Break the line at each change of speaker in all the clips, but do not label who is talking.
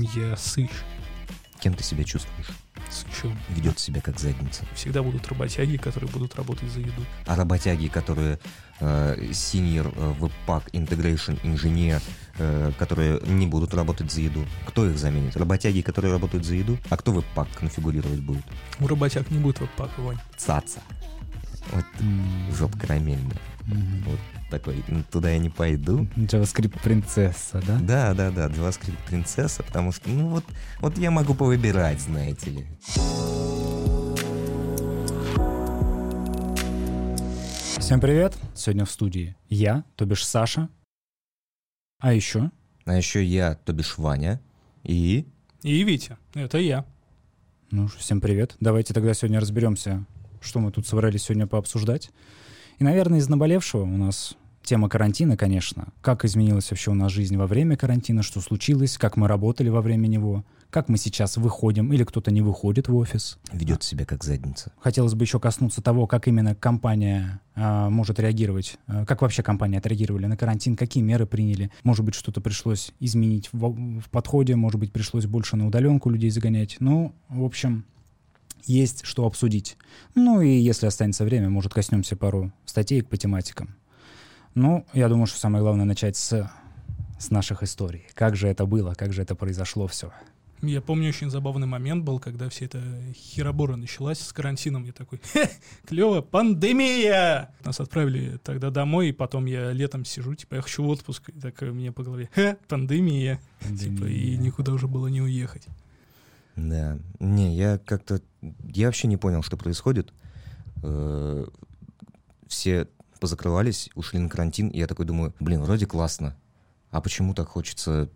Я сыщ.
Кем ты себя чувствуешь?
Сычом.
Ведет себя как задница.
Всегда будут работяги, которые будут работать за еду.
А работяги, которые э, senior webpack integration инженер, э, которые не будут работать за еду, кто их заменит? Работяги, которые работают за еду? А кто веб-пак конфигурировать будет?
У работяг не будет веб-пака, Вань.
Цаца. Вот жопа карамельная.
Мгм.
Вот такой, «Ну, туда я не пойду.
JavaScript принцесса, да?
Да, да, да, JavaScript принцесса, потому что, ну вот, вот я могу повыбирать, знаете ли.
Всем привет! Сегодня в студии я, то бишь Саша. А еще
А еще я, то бишь Ваня, и...
И Витя, это я.
Ну, всем привет. Давайте тогда сегодня разберемся, что мы тут собрались сегодня пообсуждать. И, наверное, из наболевшего у нас тема карантина, конечно. Как изменилась вообще у нас жизнь во время карантина, что случилось, как мы работали во время него, как мы сейчас выходим или кто-то не выходит в офис.
ведет себя как задница.
Хотелось бы еще коснуться того, как именно компания а, может реагировать, а, как вообще компании отреагировали на карантин, какие меры приняли. Может быть, что-то пришлось изменить в, в подходе, может быть, пришлось больше на удаленку людей загонять. Ну, в общем, есть что обсудить. Ну и если останется время, может, коснемся пару статей по тематикам. Ну, я думаю, что самое главное начать с, с наших историй. Как же это было, как же это произошло все.
Я помню, очень забавный момент был, когда вся эта херобора началась с карантином. Я такой, клево, пандемия! Нас отправили тогда домой, и потом я летом сижу, типа, я хочу в отпуск. И так мне по голове, хе, пандемия. Типа, и никуда уже было не уехать.
Да. Не, я как-то... Я вообще не понял, что происходит. Э, Все позакрывались, ушли на карантин, и я такой думаю, блин, вроде классно. А почему так хочется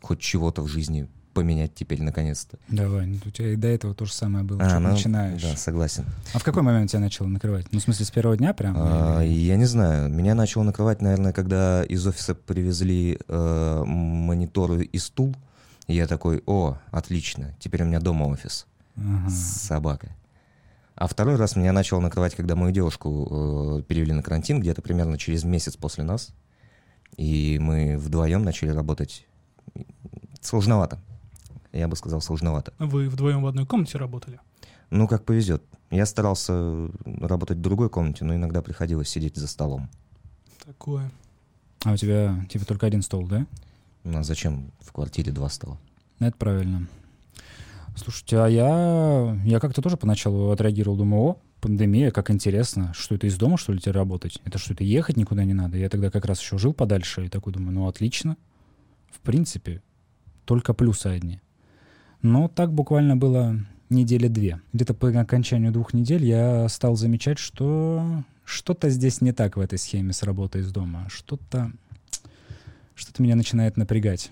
хоть чего-то в жизни поменять теперь наконец-то?
Давай, ну, у тебя и до этого то же самое было.
А, ну,
начинаешь.
Да, согласен.
А в какой момент тебя начало накрывать? Ну, в смысле, с первого дня прям?
А,
Или-
я не знаю. Меня начало накрывать, наверное, когда из офиса привезли э, мониторы и стул. И я такой, о, отлично, теперь у меня дома офис
Ага.
с собакой. А второй раз меня начало накрывать, когда мою девушку э, перевели на карантин, где-то примерно через месяц после нас. И мы вдвоем начали работать. Сложновато. Я бы сказал, сложновато.
Вы вдвоем в одной комнате работали?
Ну, как повезет. Я старался работать в другой комнате, но иногда приходилось сидеть за столом.
Такое.
А у тебя типа только один стол, да?
Ну, а зачем в квартире два стола?
Это правильно. Слушайте, а я, я как-то тоже поначалу отреагировал, думаю, о, пандемия, как интересно, что это из дома, что ли, тебе работать? Это что, это ехать никуда не надо? Я тогда как раз еще жил подальше и такой думаю, ну, отлично. В принципе, только плюсы одни. Но так буквально было недели две. Где-то по окончанию двух недель я стал замечать, что что-то здесь не так в этой схеме с работой из дома. Что-то что-то меня начинает напрягать.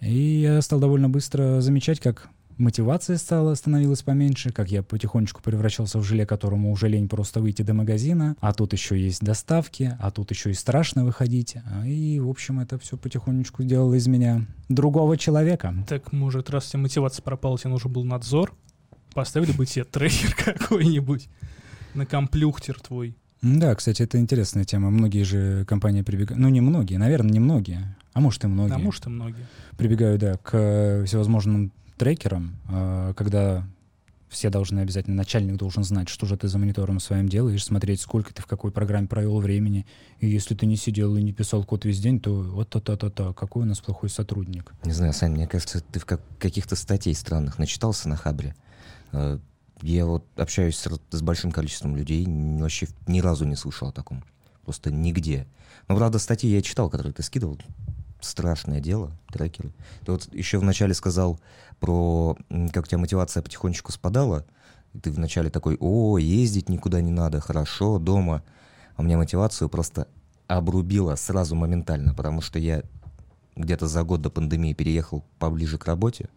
И я стал довольно быстро замечать, как мотивация стала, становилась поменьше, как я потихонечку превращался в желе, которому уже лень просто выйти до магазина, а тут еще есть доставки, а тут еще и страшно выходить. А, И, в общем, это все потихонечку делало из меня другого человека.
Так, может, раз у тебя мотивация пропала, тебе нужен был надзор, поставили бы тебе трекер какой-нибудь на комплюхтер твой.
Да, кстати, это интересная тема. Многие же компании прибегают, ну не многие, наверное, не многие, а может и многие.
А может и многие.
прибегаю, да, к всевозможным трекерам, э, когда все должны обязательно, начальник должен знать, что же ты за монитором своим делаешь, смотреть, сколько ты в какой программе провел времени. И если ты не сидел и не писал код весь день, то вот то-то-то-то, какой у нас плохой сотрудник.
Не знаю, Сань, мне кажется, ты в как- каких-то статей странных начитался на Хабре. Э, Я вот общаюсь с, с большим количеством людей, вообще ни разу не слышал о таком. Просто нигде. Но, правда, статьи я читал, которые ты скидывал. Страшное дело, трекеры. Ты вот еще вначале сказал про, как у тебя мотивация потихонечку спадала. И ты вначале такой, о, ездить никуда не надо, хорошо, дома. А у меня мотивацию просто обрубила сразу моментально, потому что я где-то за год до пандемии переехал поближе к работе.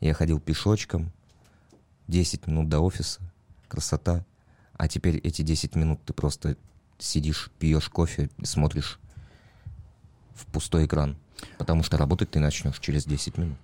Я ходил пешочком, 10 минут до офиса, красота. А теперь эти 10 минут ты просто сидишь, пьешь кофе, смотришь в пустой экран. Потому что работать ты начнешь через 10 минут.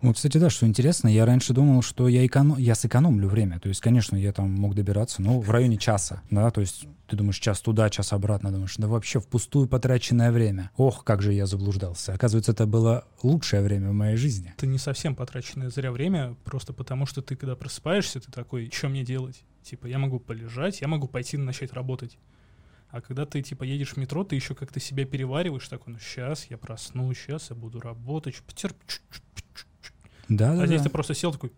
Вот, кстати, да, что интересно, я раньше думал, что я, эконом... я сэкономлю время. То есть, конечно, я там мог добираться, ну, в районе часа, да, то есть ты думаешь, час туда, час обратно, думаешь, да вообще впустую потраченное время. Ох, как же я заблуждался. Оказывается, это было лучшее время в моей жизни.
Это не совсем потраченное зря время, просто потому что ты, когда просыпаешься, ты такой, что мне делать? Типа, я могу полежать, я могу пойти начать работать. А когда ты, типа, едешь в метро, ты еще как-то себя перевариваешь, такой, ну, сейчас я проснусь, сейчас я буду работать, потерпи,
Да, да,
а здесь
да.
ты просто сел такой,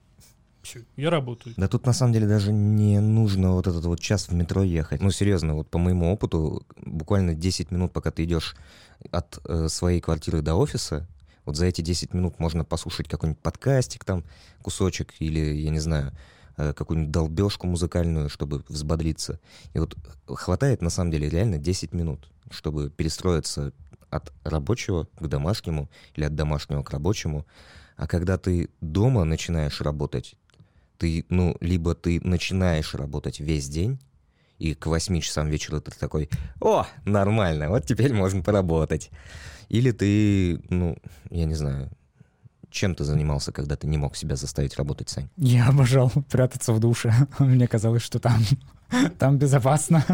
все, я работаю.
Да тут на самом деле даже не нужно вот этот вот час в метро ехать. Ну, серьезно, вот по моему опыту, буквально 10 минут, пока ты идешь от э, своей квартиры до офиса, вот за эти 10 минут можно послушать какой-нибудь подкастик там, кусочек, или, я не знаю, какую-нибудь долбежку музыкальную, чтобы взбодриться. И вот хватает, на самом деле, реально 10 минут, чтобы перестроиться от рабочего к домашнему или от домашнего к рабочему. А когда ты дома начинаешь работать, ты, ну, либо ты начинаешь работать весь день, и к 8 часам вечера ты такой, о, нормально, вот теперь можно поработать. Или ты, ну, я не знаю, чем ты занимался, когда ты не мог себя заставить работать, Сань?
Я обожал прятаться в душе. Мне казалось, что там, там безопасно.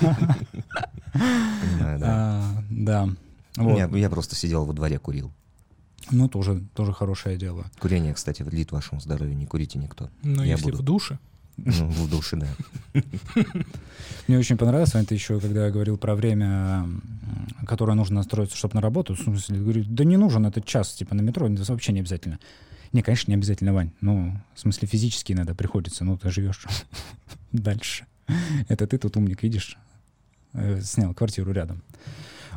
Понимаю, да.
А, Да. Вот.
Я, я просто сидел во дворе, курил.
Ну, тоже, тоже хорошее дело.
Курение, кстати, вредит вашему здоровью, не курите никто.
Но
Я
если
буду.
в душе,
Ну, в душе, да.
Мне очень понравилось, Вань, ты еще, когда говорил про время, которое нужно настроиться, чтобы на работу, в смысле, говорю, да не нужен этот час, типа, на метро, это вообще не обязательно. Не, конечно, не обязательно, Вань. Ну, в смысле, физически иногда приходится, ну, ты живешь дальше. Это ты тут умник, видишь, э, снял квартиру рядом.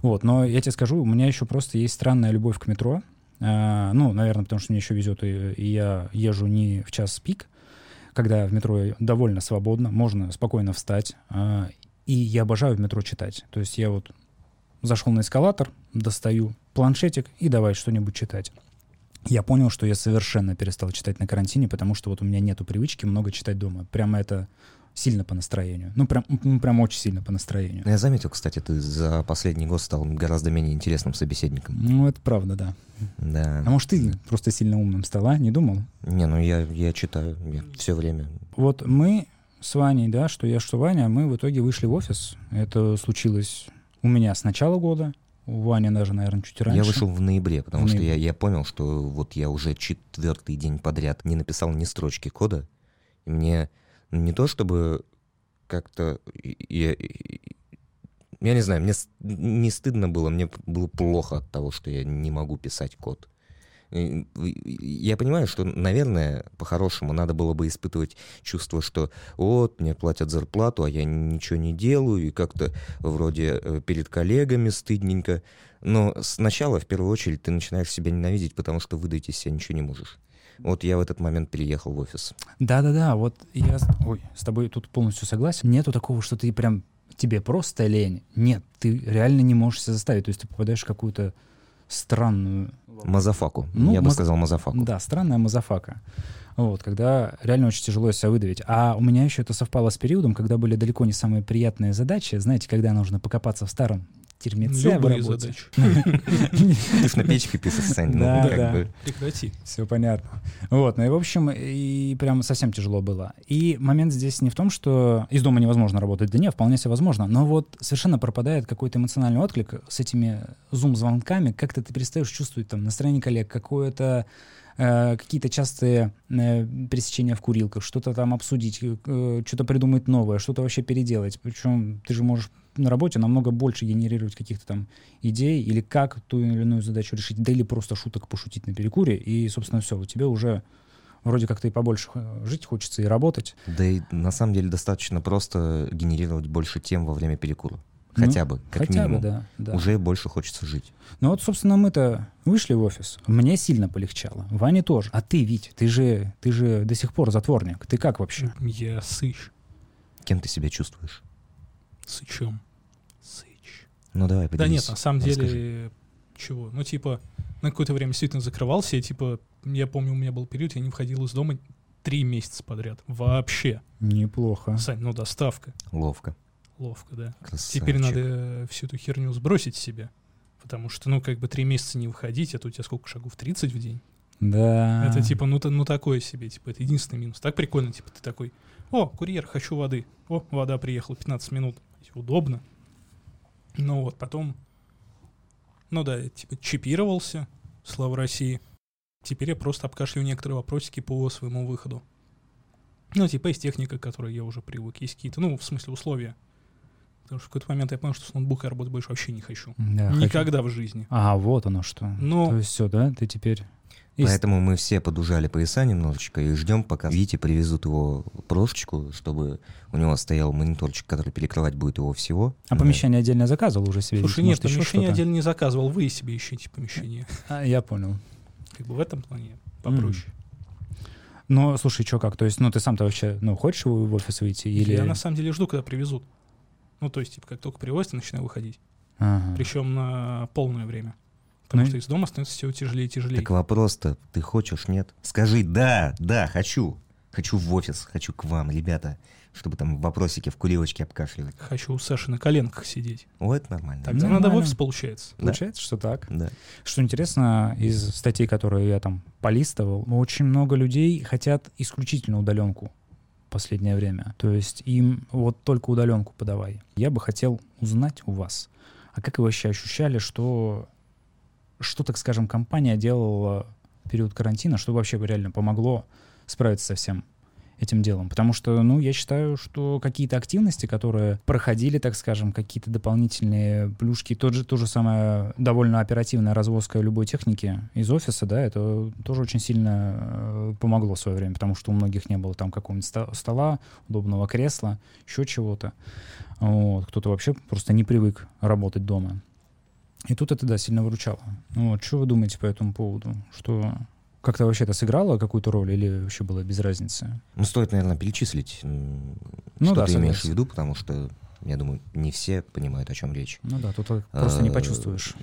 Вот, но я тебе скажу, у меня еще просто есть странная любовь к метро. А, ну, наверное, потому что мне еще везет, и я езжу не в час пик, когда в метро довольно свободно, можно спокойно встать. а, и я обожаю в метро читать. То есть я вот зашел на эскалатор, достаю планшетик и давай что-нибудь читать. Я понял, что я совершенно перестал читать на карантине, потому что вот у меня нету привычки много читать дома. Прямо это сильно по настроению. Ну, прям, ну, прям очень сильно по настроению.
Ну, Я заметил, кстати, ты за последний год стал гораздо менее интересным собеседником.
Ну, это правда, да. А
Да.
может, ты просто сильно умным стала, не думал?
Не, ну я, я читаю, я все время.
Вот мы с Ваней, да, что я, что Ваня, мы в итоге вышли в офис. Это случилось у меня с начала года, у Вани даже, наверное, чуть раньше.
Я вышел в ноябре, потому
В
что
ноябре.
я, я понял, что вот я уже четвертый день подряд не написал ни строчки кода. И мне не то чтобы как-то... Я, я не знаю, мне не стыдно было, мне было плохо от того, что я не могу писать код. Я понимаю, что, наверное, по-хорошему надо было бы испытывать чувство, что вот, мне платят зарплату, а я ничего не делаю, и как-то вроде э, перед коллегами стыдненько. Но сначала, в первую очередь, ты начинаешь себя ненавидеть, потому что выдать из себя ничего не можешь. Вот я в этот момент переехал в офис.
Да-да-да, вот я ой, с тобой тут полностью согласен. Нету такого, что ты прям тебе просто лень. Нет, ты реально не можешь себя заставить. То есть ты попадаешь в какую-то странную...
Мазафаку.
Ну,
я бы
маз-
сказал мазафаку.
Да, странная мазафака. Вот, когда реально очень тяжело себя выдавить. А у меня еще это совпало с периодом, когда были далеко не самые приятные задачи. Знаете, когда нужно покопаться в старом дерьмеце в работе.
Ты ж на печке пишешь, Сань. ну,
Да,
как
да.
бы.
Прекрати.
Все понятно. Вот, ну и в общем, и прям совсем тяжело было. И момент здесь не в том, что из дома невозможно работать, да нет, вполне себе возможно, но вот совершенно пропадает какой-то эмоциональный отклик с этими зум-звонками, как-то ты перестаешь чувствовать там настроение коллег, какое-то э, какие-то частые э, пересечения в курилках, что-то там обсудить, э, что-то придумать новое, что-то вообще переделать. Причем ты же можешь на работе намного больше генерировать каких-то там идей или как ту или иную задачу решить, да или просто шуток пошутить на перекуре, и, собственно, все, у тебя уже вроде как-то и побольше э, жить хочется и работать.
Да и на самом деле достаточно просто генерировать больше тем во время перекура.
Ну,
Хотя бы, как
Хотя
минимум.
бы, да. да.
Уже больше хочется жить.
Ну вот, собственно, мы-то вышли в офис. Мне сильно полегчало. Ване тоже. А ты, Вить, ты же, ты же до сих пор затворник. Ты как вообще?
Я сыч.
Кем ты себя чувствуешь?
Сычом. Сыч.
Ну давай,
Да
поделись.
нет, на самом
Расскажи.
деле, чего? Ну, типа, на какое-то время действительно закрывался. Я, типа, я помню, у меня был период, я не выходил из дома три месяца подряд. Вообще.
Неплохо.
Сань, ну, доставка.
Ловко.
Ловко, да.
Красавчик.
Теперь надо всю эту херню сбросить с себя. Потому что, ну, как бы три месяца не выходить, это у тебя сколько шагов? 30 в день?
Да.
Это типа, ну, та- ну такое себе, типа, это единственный минус. Так прикольно, типа, ты такой, о, курьер, хочу воды. О, вода приехала, 15 минут. Удобно. Ну вот, потом, ну да, типа, чипировался, слава России. Теперь я просто обкашливаю некоторые вопросики по своему выходу. Ну, типа, есть техника, к которой я уже привык, есть какие-то, ну, в смысле, условия. Потому что в какой-то момент я понял, что с ноутбука я работать больше вообще не хочу.
Да, хочу-
Никогда в жизни.
А, вот оно что.
Ну,
То есть все, да? Ты теперь... из-
Поэтому мы все подужали пояса немножечко и ждем, пока Вите привезут его прошечку, чтобы у него стоял мониторчик, который перекрывать будет его всего.
А
Да.
помещение отдельно заказывал уже себе?
слушай,
Может,
нет,
еще
помещение
что-то?
отдельно не заказывал, вы себе ищите помещение.
А, я понял.
Как бы в этом плане попроще.
Ну, слушай, что как? То есть, ну, ты сам-то вообще, ну, хочешь в в офис выйти? Или...
Я на самом деле жду, когда привезут. Ну, то есть, типа, как только привозят, я начинаю выходить.
Ага.
Причем на полное время. Потому
Ну
что из дома становится все тяжелее и тяжелее.
Так вопрос-то, ты хочешь, нет? Скажи, да, да, хочу. Хочу в офис, хочу к вам, ребята, чтобы там вопросики в курилочке обкашливать.
Хочу у Саши на коленках сидеть.
О, это нормально.
Тогда
Нормально.
надо в офис, получается.
Да.
Получается, что так.
Да.
Что интересно, из статей, которые я там полистывал, очень много людей хотят исключительно удаленку последнее время. То есть им вот только удаленку подавай. Я бы хотел узнать у вас, а как вы вообще ощущали, что, что так скажем, компания делала в период карантина, что вообще реально помогло справиться со всем этим делом. Потому что, ну, я считаю, что какие-то активности, которые проходили, так скажем, какие-то дополнительные плюшки, тот же, то же самое довольно оперативная развозка любой техники из офиса, да, это тоже очень сильно э, помогло в свое время, потому что у многих не было там какого-нибудь стола, удобного кресла, еще чего-то. Вот. Кто-то вообще просто не привык работать дома. И тут это, да, сильно выручало. Ну Вот. Что вы думаете по этому поводу? Что как-то вообще это сыграло какую-то роль или вообще было без разницы?
Ну, стоит, наверное, перечислить,
Ну
что
да,
ты имеешь в виду, потому что, я думаю, не все понимают, о чем речь.
Ну да, тут так просто не почувствуешь.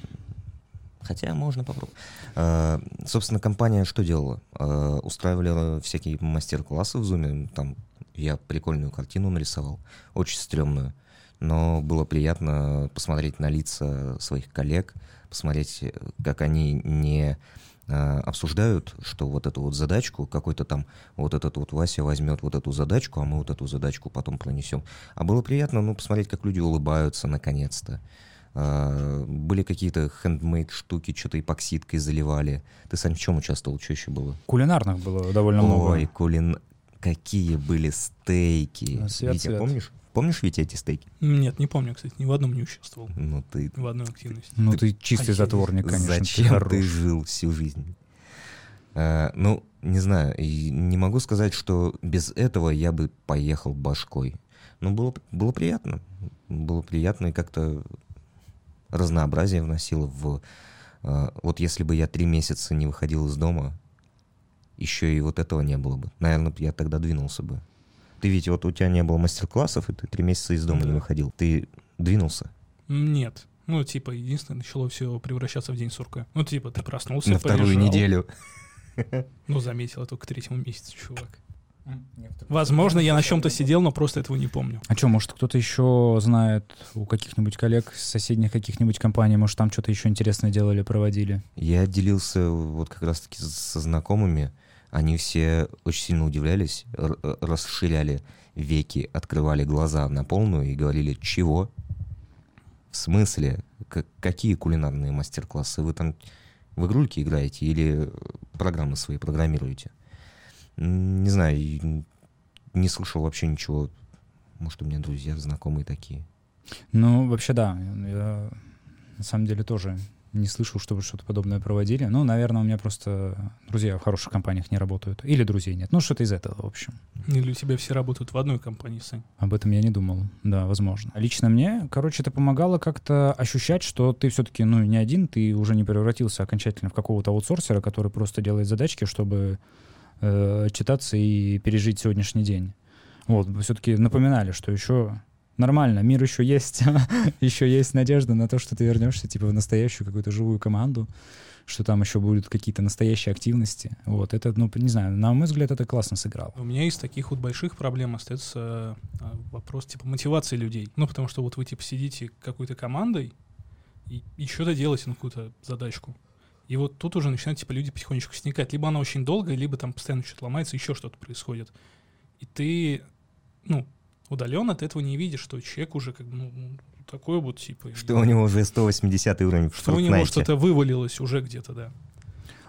Хотя можно попробовать. Э, Собственно, компания что делала? Э, Устраивали всякие мастер-классы в Zoom. Там я прикольную картину нарисовал, очень стрёмную. Но было приятно посмотреть на лица своих коллег, посмотреть, э, как они не э, обсуждают, что вот эту вот задачку, какой-то там, вот этот вот Вася возьмет вот эту задачку, а мы вот эту задачку потом пронесем. А было приятно, ну, посмотреть, как люди улыбаются наконец-то. А, Были какие-то хендмейд штуки, что-то эпоксидкой заливали. Ты, Сань, в чем участвовал? Что еще было?
Кулинарных было довольно
Ой,
много.
кулин... Какие были стейки.
Свет,
Витя,
свет.
помнишь? Помнишь, Витя, эти стейки?
Нет, не помню, кстати, ни в одном не участвовал.
Ну ты...
В одной активности.
Ну ты чистый
А
затворник, конечно. ты
Зачем ты
хорош.
жил всю жизнь? А, ну, не знаю, не могу сказать, что без этого я бы поехал башкой. Но было, было приятно. Было приятно и как-то разнообразие вносило в... а, вот если бы я три месяца не выходил из дома, еще и вот этого не было бы. Наверное, я тогда двинулся бы. Ты ведь вот у тебя не было мастер-классов, и ты три месяца из дома не
Да.
выходил. Ты двинулся
Нет. Ну, типа, единственное, начало все превращаться в день сурка. Ну, типа, ты проснулся,
на вторую
полежал.
неделю.
Ну, заметил, я только к третьему месяцу, чувак. Возможно, я на чем-то сидел, но просто этого не помню.
А что, может, кто-то еще знает у каких-нибудь коллег с соседних каких-нибудь компаний, может, там что-то еще интересное делали, проводили?
Я делился вот как раз-таки со знакомыми. Они все очень сильно удивлялись, э, расширяли веки, открывали глаза на полную и говорили, чего? В смысле? К- какие кулинарные мастер-классы? Вы там в игрульки играете или программы свои программируете? Не знаю, не слышал вообще ничего. Может, у меня друзья, знакомые такие.
Ну, вообще, да. Я на самом деле тоже не слышал, чтобы что-то подобное проводили. Ну, наверное, у меня просто друзья в хороших компаниях не работают. Или друзей нет. Ну, что-то из этого, в общем.
Или у тебя все работают в одной компании, Сань?
Об этом я не думал. Да, возможно. Лично мне, короче, это помогало как-то ощущать, что ты все-таки, ну, не один, ты уже не превратился окончательно в какого-то аутсорсера, который просто делает задачки, чтобы э, читаться и пережить сегодняшний день. Вот, все-таки напоминали, что еще нормально, мир еще есть, еще есть надежда на то, что ты вернешься, типа, в настоящую какую-то живую команду, что там еще будут какие-то настоящие активности. Вот, это, ну, не знаю, на мой взгляд, это классно сыграло.
У меня из таких вот больших проблем остается а, вопрос типа мотивации людей. Ну, потому что вот вы типа сидите какой-то командой и, и что-то делаете на какую-то задачку. И вот тут уже начинают, типа, люди потихонечку сникать. Либо она очень долгая, либо там постоянно что-то ломается, еще что-то происходит. И ты, ну, удаленно от этого не видишь, что человек уже как бы, ну, такой вот, типа...
Что у него уже 180 уровень в
Что у него что-то вывалилось уже где-то, да.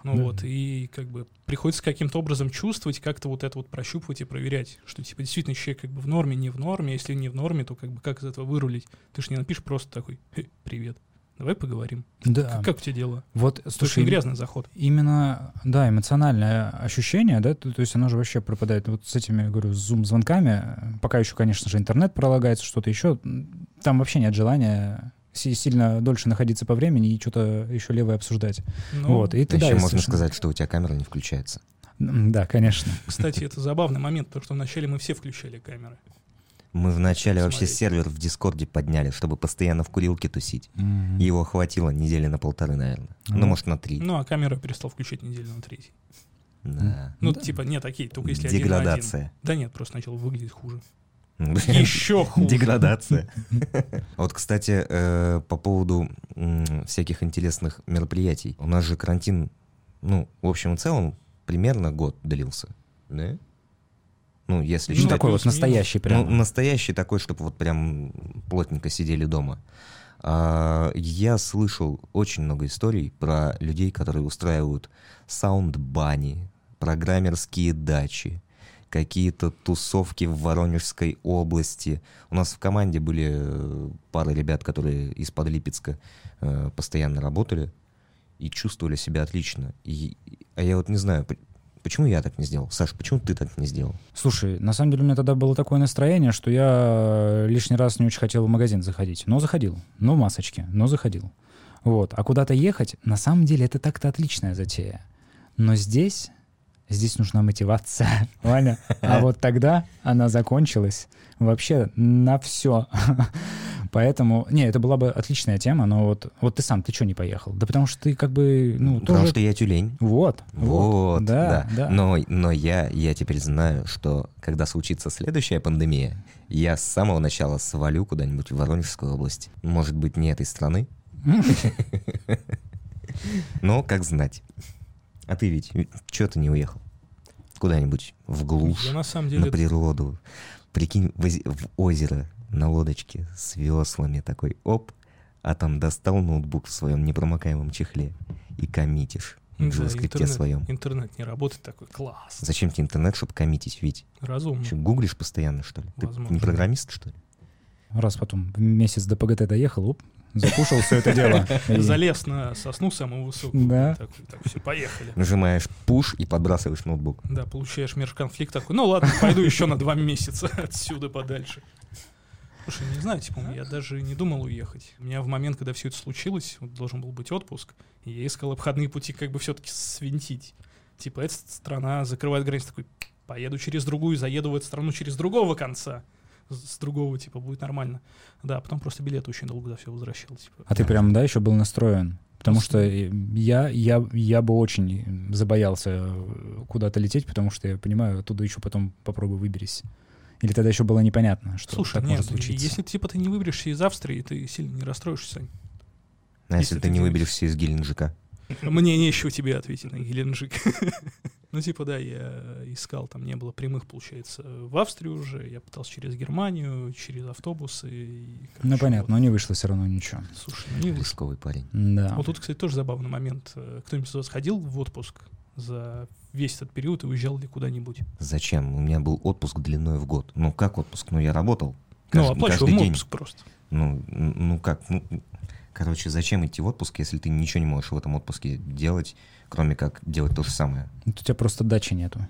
Ну да. вот, и как бы приходится каким-то образом чувствовать, как-то вот это вот прощупывать и проверять, что типа действительно человек как бы в норме, не в норме, если не в норме, то как бы как из этого вырулить? Ты же не напишешь просто такой «Привет». Давай поговорим.
Да.
Как, как у тебя дела?
Вот, слушай,
Очень грязный заход.
Именно, да, эмоциональное ощущение, да, то, то есть оно же вообще пропадает. Вот с этими, говорю, с зум-звонками, пока еще, конечно же, интернет пролагается, что-то еще, там вообще нет желания сильно дольше находиться по времени и что-то еще левое обсуждать. Ну, вот, и
ты, еще можно совершенно... сказать, что у тебя камера не включается.
Да, конечно.
Кстати, это забавный момент, потому что вначале мы все включали камеры.
Мы вначале вообще сервер в Дискорде подняли, чтобы постоянно в курилке тусить. Mm-hmm. Его хватило недели на полторы, наверное. Mm-hmm. Ну, может, на три.
Ну, а камеру перестал включать неделю на третий.
Да.
Ну, да. типа, нет, такие, только если
Деградация.
один один. Да нет, просто начал выглядеть хуже. Еще хуже.
Деградация. Вот, кстати, э, по поводу всяких интересных мероприятий. У нас же карантин, ну, в общем и целом, примерно год длился. Да? Ну, если
ну, такой вот настоящий прям.
Ну, настоящий такой, чтобы вот прям плотненько сидели дома. А, я слышал очень много историй про людей, которые устраивают саунд-бани, программерские дачи, какие-то тусовки в Воронежской области. У нас в команде были э, пара ребят, которые из-под Липецка э, постоянно работали и чувствовали себя отлично. И, а я вот не знаю, Почему я так не сделал? Саш, почему ты так не сделал?
Слушай, на самом деле у меня тогда было такое настроение, что я лишний раз не очень хотел в магазин заходить. Но заходил. Но в масочке, но заходил. Вот. А куда-то ехать, на самом деле, это так-то отличная затея. Но здесь здесь нужна мотивация, Ваня. А вот тогда она закончилась вообще на все. Поэтому, не, это была бы отличная тема, но вот, вот ты сам, ты что не поехал? Да потому что ты как бы, ну,
Потому
тоже...
что я тюлень.
Вот.
Вот, вот
да, да. да.
Но, но я, я теперь знаю, что когда случится следующая пандемия, я с самого начала свалю куда-нибудь в Воронежскую область. Может быть, не этой страны. Но как знать. А ты ведь, что ты не уехал? Куда-нибудь в глушь,
на, самом деле...
на природу. Прикинь, в озеро на лодочке с веслами такой, оп, а там достал ноутбук в своем непромокаемом чехле и коммитишь в да, интернет, своем.
Интернет не работает такой, класс.
Зачем тебе интернет, чтобы коммитить, ведь?
Разумно.
Что, гуглишь постоянно, что ли?
Возможно.
Ты не программист, что ли?
Раз потом месяц до ПГТ доехал, оп, Закушал все это дело.
Залез на сосну самую высокую.
Да.
Так, все, поехали.
Нажимаешь пуш и подбрасываешь ноутбук.
Да, получаешь межконфликт такой. Ну ладно, пойду еще на два месяца отсюда подальше. Слушай, не знаю, типа, я даже не думал уехать. У меня в момент, когда все это случилось, вот должен был быть отпуск, и я искал обходные пути как бы все-таки свинтить. Типа, эта страна закрывает границы, такой, поеду через другую, заеду в эту страну через другого конца с другого, типа, будет нормально. Да, потом просто билет очень долго за все возвращал. Типа.
А ты прям, да, еще был настроен? Потому что я, я, я бы очень забоялся куда-то лететь, потому что я понимаю, оттуда еще потом попробую выберись. Или тогда еще было непонятно, что
Слушай,
так
нет,
может случиться.
если типа ты не выберешься из Австрии, ты сильно не расстроишься, Сань.
А если, если ты, ты не выберешься из Геленджика?
Мне нечего тебе ответить на Геленджик. Ну, типа, да, я искал, там не было прямых, получается, в Австрию уже. Я пытался через Германию, через автобусы. И,
ну, понятно, вот. но не вышло все равно ничего.
Слушай, ну не
вышло. парень.
Да.
Вот тут, кстати, тоже забавный момент. Кто-нибудь из вас ходил в отпуск за весь этот период и уезжал ли куда-нибудь?
Зачем? У меня был отпуск длиной в год. Ну, как отпуск? Ну, я работал.
Ну, ну, оплачиваем отпуск просто.
Ну, ну как? Ну, короче, зачем идти в отпуск, если ты ничего не можешь в этом отпуске делать, кроме как делать то же самое.
У тебя просто дачи нету.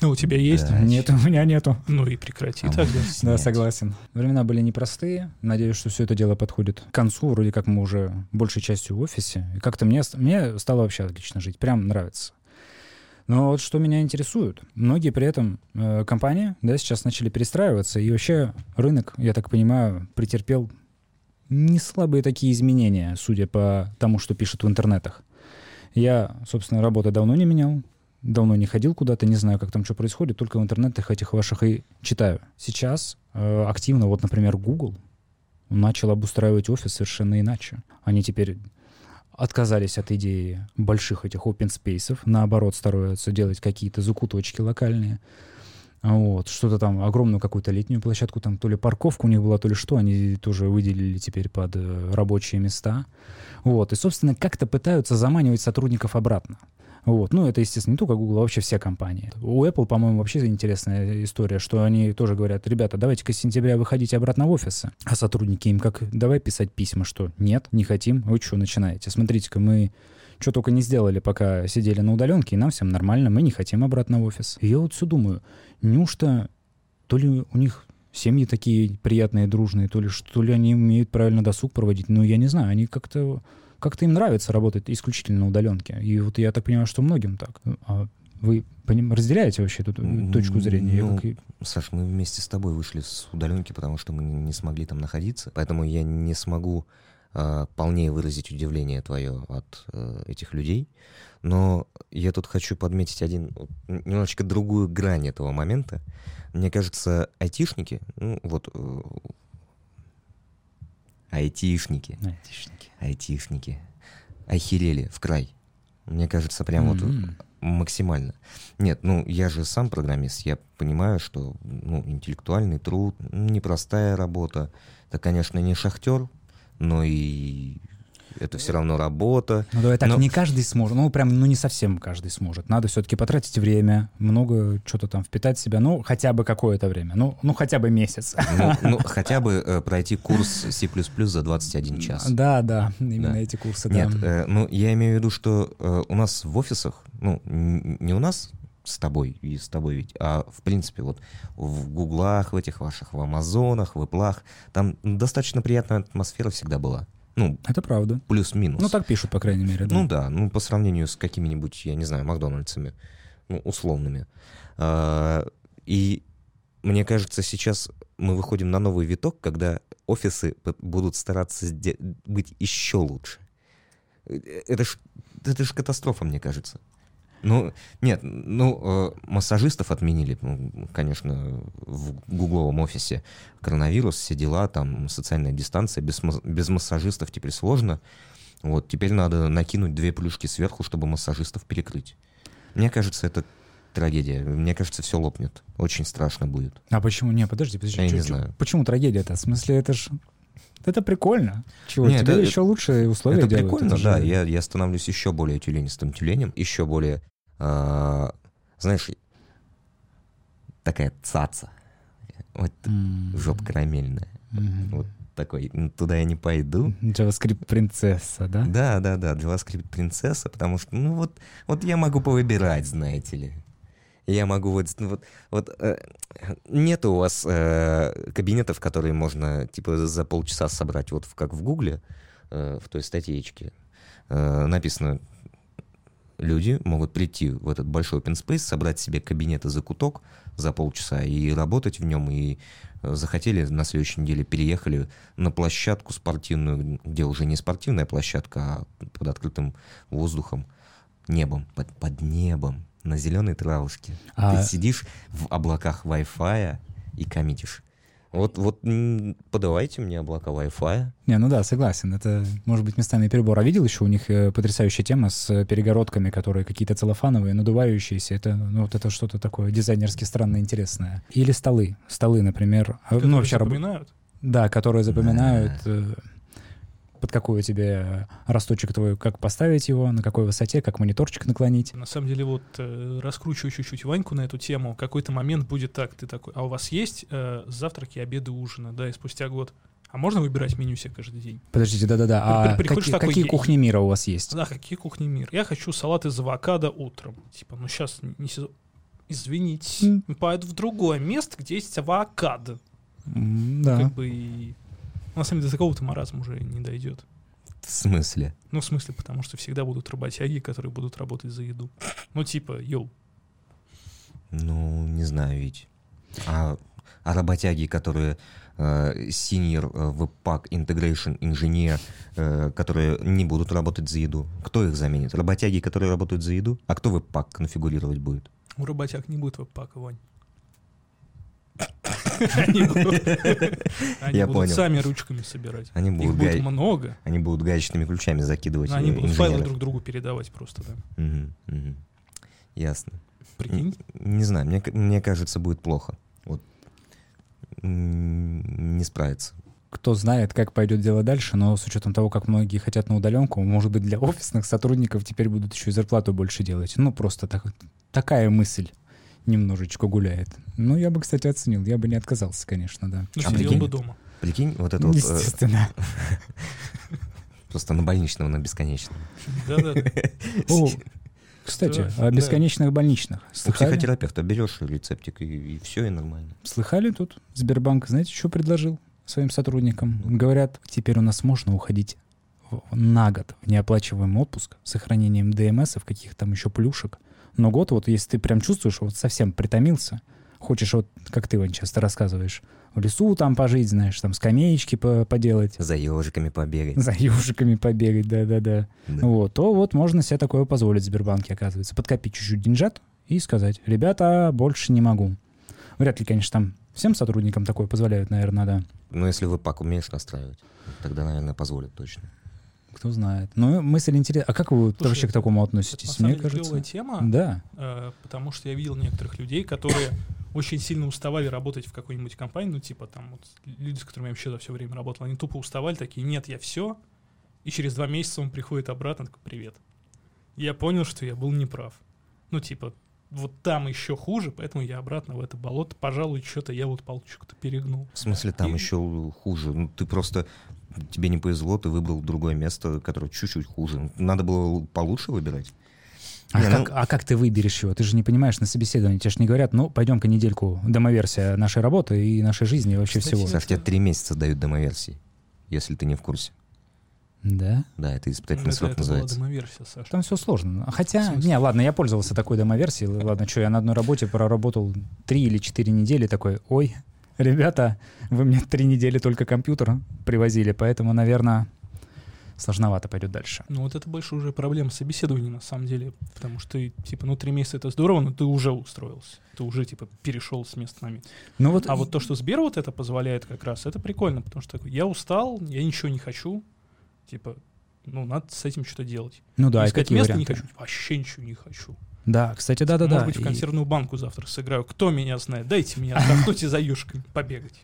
Ну, у тебя есть?
Да. Нет, у меня нету.
Ну и прекрати а тогда.
Да, согласен. Времена были непростые. Надеюсь, что все это дело подходит к концу. Вроде как мы уже большей частью в офисе. И как-то мне, мне стало вообще отлично жить. Прям нравится. Но вот что меня интересует, многие при этом э, компании да, сейчас начали перестраиваться, и вообще рынок, я так понимаю, претерпел не слабые такие изменения, судя по тому, что пишут в интернетах. Я, собственно, работы давно не менял, давно не ходил куда-то, не знаю, как там что происходит, только в интернетах этих ваших и читаю. Сейчас э, активно, вот, например, Google начал обустраивать офис совершенно иначе. Они теперь отказались от идеи больших этих open space, наоборот, стараются делать какие-то закуточки локальные. Вот, что-то там, огромную какую-то летнюю площадку, там то ли парковка у них была, то ли что, они тоже выделили теперь под э, рабочие места. Вот, и, собственно, как-то пытаются заманивать сотрудников обратно. Вот. Ну, это, естественно, не только Google, а вообще все компании. У Apple, по-моему, вообще интересная история, что они тоже говорят, ребята, давайте-ка с сентября выходите обратно в офисы. А сотрудники им как, давай писать письма, что нет, не хотим, вы что начинаете? Смотрите-ка, мы что только не сделали, пока сидели на удаленке, и нам всем нормально, мы не хотим обратно в офис. И я вот все думаю, неужто то ли у них семьи такие приятные, дружные, то ли что ли они умеют правильно досуг проводить, ну, я не знаю, они как-то как-то им нравится работать исключительно на удаленке. И вот я так понимаю, что многим так. А вы разделяете вообще эту точку зрения?
Ну, как... Саш, мы вместе с тобой вышли с удаленки, потому что мы не смогли там находиться. Поэтому я не смогу э, полнее выразить удивление твое от э, этих людей. Но я тут хочу подметить один, немножечко другую грань этого момента. Мне кажется, айтишники, ну вот э, айтишники,
айтишники,
айтишники охерели в край. Мне кажется, прям mm-hmm. вот максимально. Нет, ну я же сам программист, я понимаю, что ну, интеллектуальный труд, непростая работа. Это, конечно, не шахтер, но и это все равно работа.
Ну давай так, но... не каждый сможет, ну прям, ну не совсем каждый сможет. Надо все-таки потратить время, много что-то там впитать в себя, ну хотя бы какое-то время, ну, ну хотя бы месяц.
Ну, ну хотя бы э, пройти курс C++ за 21 час.
Да, да, именно да. эти курсы.
Нет, да. э, ну я имею в виду, что э, у нас в офисах, ну не у нас с тобой и с тобой ведь, а в принципе вот в гуглах, в этих ваших, в амазонах, в иплах, там достаточно приятная атмосфера всегда была. Ну,
это правда.
Плюс-минус.
Ну, так пишут, по крайней мере,
да. Ну да, ну по сравнению с какими-нибудь, я не знаю, Макдональдсами, ну, условными. А, и мне кажется, сейчас мы выходим на новый виток, когда офисы будут стараться быть еще лучше. Э, это ж, это ж катастрофа, мне кажется. Ну, нет, ну, э, массажистов отменили, ну, конечно, в гугловом офисе. Коронавирус, все дела, там, социальная дистанция, без, без массажистов теперь сложно. Вот, теперь надо накинуть две плюшки сверху, чтобы массажистов перекрыть. Мне кажется, это трагедия. Мне кажется, все лопнет. Очень страшно будет.
А почему? Не, подожди, подожди.
Я
чё,
не
чё?
знаю.
Почему трагедия-то? В смысле, это ж... Это прикольно. Чего, Нет, тебе это, еще лучшие условия
Это
делают.
прикольно, это да. Же... Я, я становлюсь еще более тюленистым тюленем, еще более знаешь, такая цаца. Вот mm-hmm. жопа карамельная. Mm-hmm. Вот такой, туда я не пойду.
JavaScript принцесса, да?
Да, да, да, JavaScript принцесса, потому что, ну вот, вот я могу повыбирать, знаете ли. Я могу вот, ну вот, вот э, нет у вас э, кабинетов, которые можно типа за полчаса собрать, вот как в Гугле, э, в той статьечке э, написано люди могут прийти в этот большой open space, собрать себе кабинет и закуток за полчаса и работать в нем, и э, захотели на следующей неделе переехали на площадку спортивную, где уже не спортивная площадка, а под открытым воздухом, небом, под, под небом, на зеленой травушке. А... Ты сидишь в облаках Wi-Fi и коммитишь. Вот, вот подавайте мне облака Wi-Fi.
Не, ну да, согласен. Это может быть местами перебор. А видел еще у них э, потрясающая тема с перегородками, которые какие-то целлофановые, надувающиеся. Это, ну, вот это что-то такое дизайнерски странное, интересное. Или столы. Столы, например.
Которые ну, вообще запоминают?
Да, которые запоминают. Да под какой у тебя росточек твой, как поставить его, на какой высоте, как мониторчик наклонить.
На самом деле, вот э, раскручиваю чуть-чуть Ваньку на эту тему, какой-то момент будет так, ты такой, а у вас есть э, завтраки, обеды, ужины, да, и спустя год а можно выбирать меню себе каждый день?
Подождите, да-да-да. А какие, такой, какие кухни мира у вас есть?
Да, какие кухни мира? Я хочу салат из авокадо утром. Типа, ну сейчас не сезон. Извините, mm. пойду в другое место, где есть авокадо.
Mm, да.
Как бы на самом деле до такого-то маразма уже не дойдет.
В смысле?
Ну, в смысле, потому что всегда будут работяги, которые будут работать за еду. Ну, типа, йоу.
Ну, не знаю ведь. А, а работяги, которые э, senior э, webpack integration инженер, э, которые не будут работать за еду, кто их заменит? Работяги, которые работают за еду? А кто веб-пак конфигурировать будет?
У работяг не будет веб-пака, Вань. Они будут они
Я
будут
понял.
сами ручками собирать.
Они
Их
будут,
будет много.
они будут гаечными ключами закидывать
Они будут файлы друг другу передавать просто, да.
Ясно.
Прикинь?
Не знаю, мне, кажется, будет плохо. Вот. Не справится.
Кто знает, как пойдет дело дальше, но с учетом того, как многие хотят на удаленку, может быть, для офисных сотрудников теперь будут еще и зарплату больше делать. Ну, просто так, такая мысль немножечко гуляет. Ну, я бы, кстати, оценил. Я бы не отказался, конечно, да.
Ну,
А
сидел
прикинь?
бы дома.
Прикинь, вот это вот э,
Естественно.
просто на больничного, на бесконечного.
Да-да.
О, кстати,
Да,
о
да.
бесконечных больничных.
У
Слыхали?
психотерапевта берешь рецептик, и, все, и нормально.
Слыхали тут? Сбербанк, знаете, что предложил своим сотрудникам? Говорят, теперь у нас можно уходить в- на год в неоплачиваемый отпуск с сохранением ДМС, каких там еще плюшек. Но год, вот если ты прям чувствуешь, вот совсем притомился, хочешь, вот как ты, Вань, часто рассказываешь, в лесу там пожить, знаешь, там скамеечки по- поделать,
За ежиками побегать.
за ежиками побегать, да-да-да.
Да.
Вот, то вот можно себе такое позволить в Сбербанке, оказывается. Подкопить чуть-чуть деньжат и сказать, ребята, больше не могу. Вряд ли, конечно, там всем сотрудникам такое позволяют, наверное, да.
Но если вы пак умеешь настраивать, тогда, наверное, позволят точно.
Кто знает. Ну, мысль интересная. А как вы
Слушай,
вообще к такому
Это, на
относитесь?
самом
Мне
деле,
кажется...
тема,
Да.
э, потому что я видел некоторых людей, которые очень сильно уставали работать в какой-нибудь компании, ну, типа там вот люди, с которыми я вообще за все время работал, они тупо уставали, такие, нет, я все, и через два месяца он приходит обратно, такой, привет. Я понял, что я был неправ. Ну, типа, вот там еще хуже, поэтому я обратно в это болото, пожалуй, что-то я вот палочку-то перегнул.
В смысле, там
И-
еще хуже. Ну, ты просто тебе не повезло, ты выбрал другое место, которое чуть-чуть хуже. Надо было получше выбирать.
А,
Не, ну-
как, а как ты выберешь его? Ты же не понимаешь на собеседовании. Тебе же не говорят, ну, пойдем-ка недельку демоверсия нашей работы и нашей жизни и вообще
Кстати,
всего.
Саш, тебе три месяца дают демоверсии, если ты не в курсе.
Да?
Да, это
Ну,
испытательный
это,
срок
это была
называется.
демоверсия, Саша.
Там все сложно. Хотя, не, ладно, я пользовался такой демоверсией. Ладно, что, я на одной работе проработал три или четыре недели, такой, ой, ребята, вы мне три недели только компьютер привозили, поэтому, наверное, сложновато пойдет дальше.
Ну вот это больше уже проблема собеседования на самом деле, потому что типа, ну три месяца это здорово, но ты уже устроился, ты уже типа перешел с места на место.
Ну вот,
А вот то, что Сбер вот это позволяет как раз, это прикольно, потому что такой, я устал, я ничего не хочу, типа, ну надо с этим что-то делать.
ну да,
Искать место
варианты?
не хочу, вообще ничего не хочу.
Да, кстати, да-да-да.
Может быть, в
И-
консервную банку завтра сыграю. Кто меня знает? Дайте мне отдохнуть и за юшкой побегать.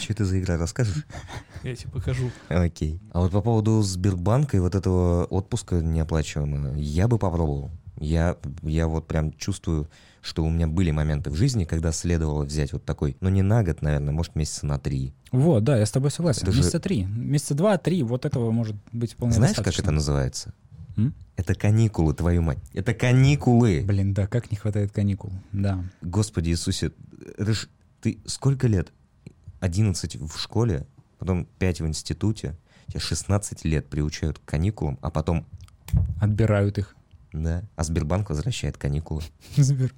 Что это за игра, расскажешь?
Я тебе покажу.
Окей. А вот по поводу Сбербанка и вот этого отпуска неоплачиваемого, я бы попробовал. Я, я вот прям чувствую, что у меня были моменты в жизни, когда следовало взять вот такой, ну не на год, наверное, может месяца на три.
Вот, да, я с тобой согласен.
Это же-
Месяца три. Месяца два-три, вот этого может быть вполне
Знаешь, как это называется?
М?
Это каникулы, твою мать. Это каникулы.
Блин, да, как не хватает каникул. Да.
Господи Иисусе, это ж ты сколько лет? 11 в школе, потом 5 в институте, тебя 16 лет приучают к каникулам, а потом,
Отбирают их.
да, а Сбербанк возвращает каникулы.
Сбер.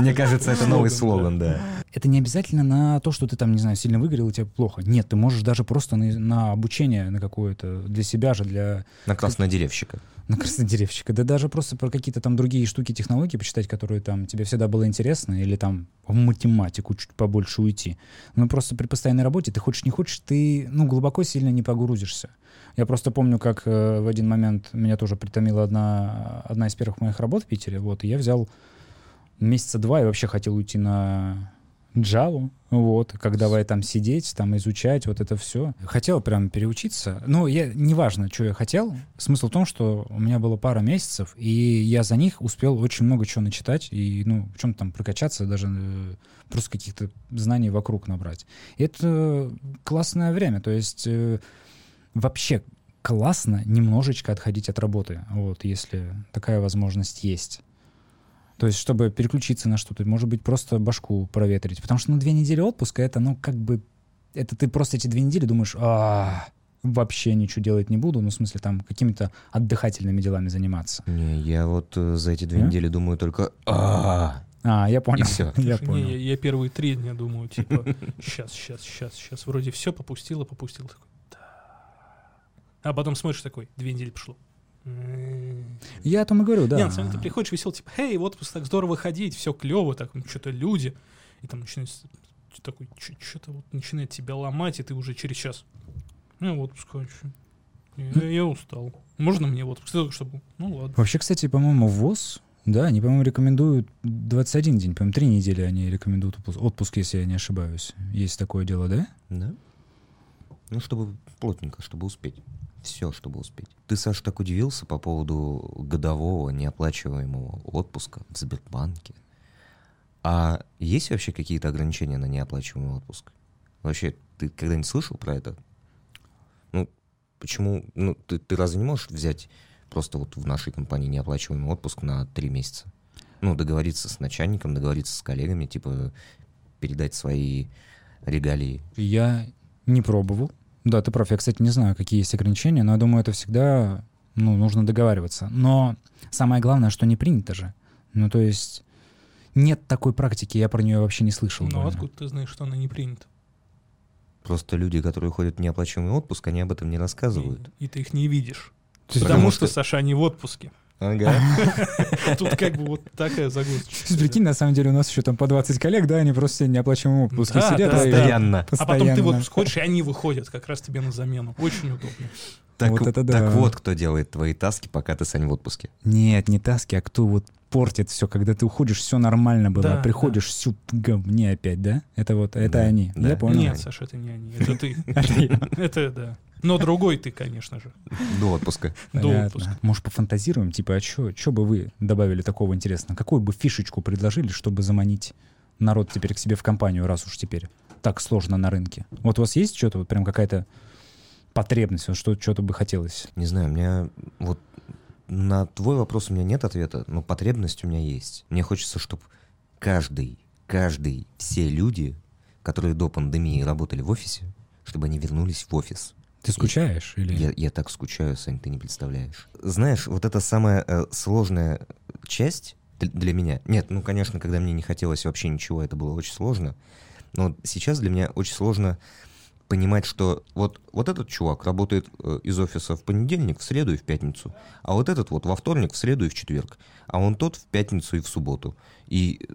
Мне кажется, это новый
слоган,
слоган, да.
Это не обязательно на то, что ты там, не знаю, сильно выгорел, и тебе плохо. Нет, ты можешь даже просто на, на обучение, на какое-то, для себя же, для
На краснодеревщика.
на краснодеревщика, да даже просто про какие-то там другие штуки, технологии почитать, которые там тебе всегда было интересно, или там в математику чуть побольше уйти. Но просто при постоянной работе, ты хочешь не хочешь, ты, ну, глубоко сильно не погрузишься. Я просто помню, как э, в один момент меня тоже притомила одна, одна из первых моих работ в Питере, вот, и я взял месяца два и вообще хотел уйти на Java, вот, как давай там сидеть, там изучать, вот это все. Хотел прям переучиться, но я, неважно, что я хотел, смысл в том, что у меня было пара месяцев, и я за них успел очень много чего начитать, и, ну, в чем там прокачаться, даже э, просто каких-то знаний вокруг набрать. И это классное время, то есть э, вообще классно немножечко отходить от работы, вот, если такая возможность есть. То есть, чтобы переключиться на что-то, может быть, просто башку проветрить. Потому что, ну, две недели отпуска, это, ну, как бы... Это ты просто эти две недели думаешь, а вообще ничего делать не буду, ну, в смысле, там, какими-то отдыхательными делами заниматься.
Не, я вот э, за эти две недели думаю только а
А, я понял.
И всё.
Я
Слушай, не,
понял.
я, я первые три дня думаю, типа, сейчас, сейчас, сейчас, сейчас, вроде все попустило, попустило. Такой, да. А потом смотришь такой, две недели прошло.
Я о том и говорю, да.
Не, на самом деле ты приходишь весел, типа, эй, вот так здорово ходить, все клево, так, ну, что-то люди. И там начинается такой, что-то вот начинает тебя ломать, и ты уже через час. Ну, отпуск хочу. Я, я устал. Можно мне вот, только чтобы... Ну, ладно.
Вообще, кстати, по-моему, ВОЗ, да, они, по-моему, рекомендуют 21 день, по-моему, 3 недели они рекомендуют отпуск, отпуск, если я не ошибаюсь. Есть такое дело, да?
Да. Ну, чтобы плотненько, чтобы успеть. Все, чтобы успеть. Ты, Саша, так удивился по поводу годового неоплачиваемого отпуска в Сбербанке. А есть вообще какие-то ограничения на неоплачиваемый отпуск? Вообще, ты когда-нибудь слышал про это? Ну, почему? Ну, ты, ты разве не можешь взять просто вот в нашей компании неоплачиваемый отпуск на три месяца? Ну, договориться с начальником, договориться с коллегами, типа передать свои регалии.
Я не пробовал. Да, ты прав. Я, кстати, не знаю, какие есть ограничения, но я думаю, это всегда ну, нужно договариваться. Но самое главное, что не принято же. Ну, то есть нет такой практики, я про нее вообще не слышал.
Ну, откуда ты знаешь, что она не принята?
Просто люди, которые ходят в неоплачиваемый отпуск, они об этом не рассказывают.
И, и ты их не видишь. Потому
Потому
что,
что-
Саша, они в отпуске.
Ага.
Тут как бы вот такая загрузка.
Прикинь, на самом деле у нас еще там по 20 коллег, да, они просто все неоплачиваемом отпуске
Да,
сидят.
да, да.
Постоянно.
А потом ты вот сходишь, и они выходят как раз тебе на замену. Очень удобно.
Так,
Вот это да.
так вот, кто делает твои таски, пока ты, Сань, в отпуске.
Нет, не таски, а кто вот портит все, когда ты уходишь, все нормально было,
Да,
а приходишь, всю говне опять, да? Это вот, это
Да,
они.
да.
Я понял.
Нет, Саша, это не они, это ты.
Это
да. Но другой ты, конечно же.
До отпуска.
До отпуска.
Может, пофантазируем? Типа, а что бы вы добавили такого интересного? Какую бы фишечку предложили, чтобы заманить народ теперь к себе в компанию, раз уж теперь так сложно на рынке? Вот у вас есть что-то, вот прям какая-то потребность, вот что, что-то бы хотелось?
Не знаю, у меня вот на твой вопрос у меня нет ответа, но потребность у меня есть. Мне хочется, чтобы каждый, каждый, все люди, которые до пандемии работали в офисе, чтобы они вернулись в офис.
Ты скучаешь? Или...
Я, я так скучаю, Сань, ты не представляешь. Знаешь, вот это самая э, сложная часть для меня. Нет, ну, конечно, когда мне не хотелось вообще ничего, это было очень сложно. Но сейчас для меня очень сложно понимать, что вот, вот этот чувак работает э, из офиса в понедельник, в среду и в пятницу, а вот этот вот во вторник, в среду и в четверг, а он тот в пятницу и в субботу. И,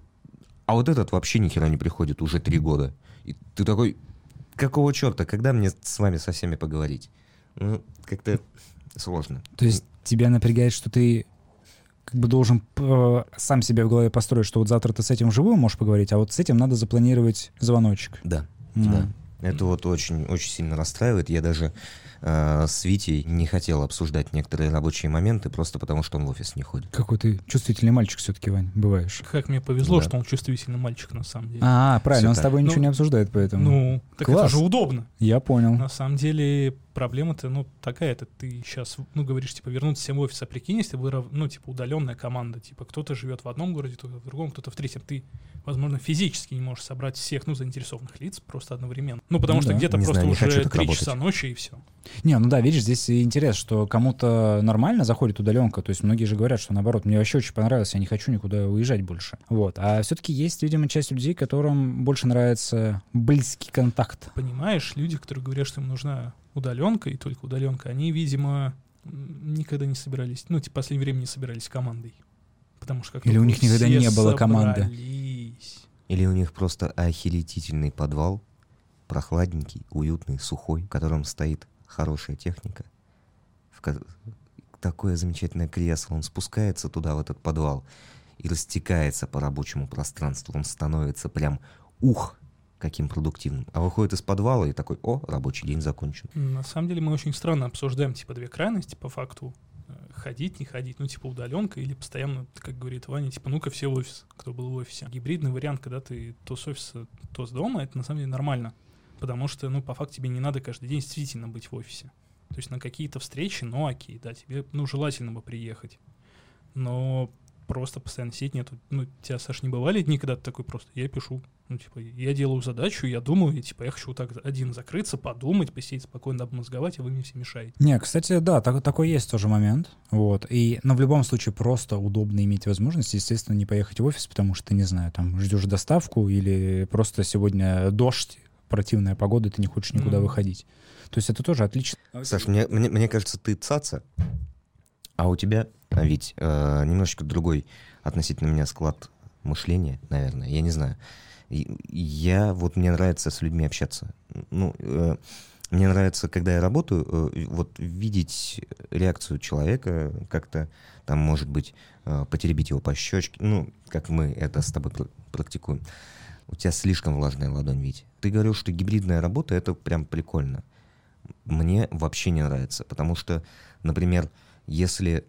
а вот этот вообще ни хера не приходит уже три года. И ты такой, какого черта, когда мне с вами со всеми поговорить? Ну, как-то сложно.
То есть тебя напрягает, что ты как бы должен э, сам себе в голове построить, что вот завтра ты с этим вживую можешь поговорить, а вот с этим надо запланировать звоночек.
Да,
М.
да. Это вот очень, очень сильно расстраивает. Я даже э, с Витей не хотел обсуждать некоторые рабочие моменты, просто потому что он в офис не ходит.
Какой ты чувствительный мальчик все-таки, Вань, бываешь.
Как мне повезло,
Да.
что он чувствительный мальчик на самом деле.
А, правильно,
Всё
он с
так.
тобой ничего
Ну,
не обсуждает, поэтому.
Ну, так
Класс.
это же удобно.
Я понял.
На самом деле проблема-то, ну, такая-то. Ты сейчас, ну, говоришь, типа, вернуться всем в офис, а прикинь, если вы, ну, типа, удаленная команда, типа, кто-то живет в одном городе, кто-то в другом, кто-то в третьем. Ты, возможно, физически не можешь собрать всех, ну, заинтересованных лиц просто одновременно. Ну, потому
Ну
что
да.
где-то просто
знаю,
уже три часа ночи и все.
Не, ну да, видишь, здесь интерес, что кому-то нормально заходит удаленка. То есть многие же говорят, что наоборот, мне вообще очень понравилось, я не хочу никуда уезжать больше. Вот. А все-таки есть, видимо, часть людей, которым больше нравится близкий контакт.
Понимаешь, люди, которые говорят, что им нужна удаленка и только удаленка, они, видимо, никогда не собирались, ну, типа, в последнее время не собирались командой. Потому что как
Или у них никогда не было команды.
собрались,
Или у них просто охерительный подвал, прохладненький, уютный, сухой, в котором стоит хорошая техника, в ко- такое замечательное кресло, он спускается туда, в этот подвал, и растекается по рабочему пространству, он становится прям ух, каким продуктивным. А выходит из подвала и такой, о, рабочий день закончен.
На самом деле мы очень странно обсуждаем, типа, две крайности по факту. Э, Ходить, не ходить, ну, типа, удаленка или постоянно, как говорит Ваня, типа, ну-ка все в офис, кто был в офисе. Гибридный вариант, когда ты то с офиса, то с дома, это на самом деле нормально. Потому что, ну, по факту тебе не надо каждый день действительно быть в офисе. То есть на какие-то встречи, ну, окей, да, тебе, ну, желательно бы приехать. Но просто постоянно сидеть нету. Ну, тебя, Саш, не бывали дни, когда ты такой просто, я пишу, ну, типа, я делаю задачу, я думаю, и, типа, я хочу вот так один закрыться, подумать, посидеть спокойно, обмозговать, а вы мне все мешаете.
Не, кстати, да, так- такой есть тоже момент. Вот. И, но в любом случае просто удобно иметь возможность, естественно, не поехать в офис, потому что, не знаю, там ждешь доставку или просто сегодня дождь, противная погода, ты не хочешь никуда
Ну.
выходить. То есть это тоже отлично.
Саш, мне, мне, мне кажется, ты цаца, а у тебя, а ведь э, немножечко другой относительно меня склад мышления, наверное, я не знаю. Я, вот мне нравится с людьми общаться. Ну, э, мне нравится, когда я работаю, э, вот видеть реакцию человека, как-то там, может быть, э, потеребить его по щечке, ну, как мы это с тобой пр- практикуем. У тебя слишком влажная ладонь, Вить. Ты говорил, что гибридная работа — это прям прикольно. Мне вообще не нравится, потому что, например, если...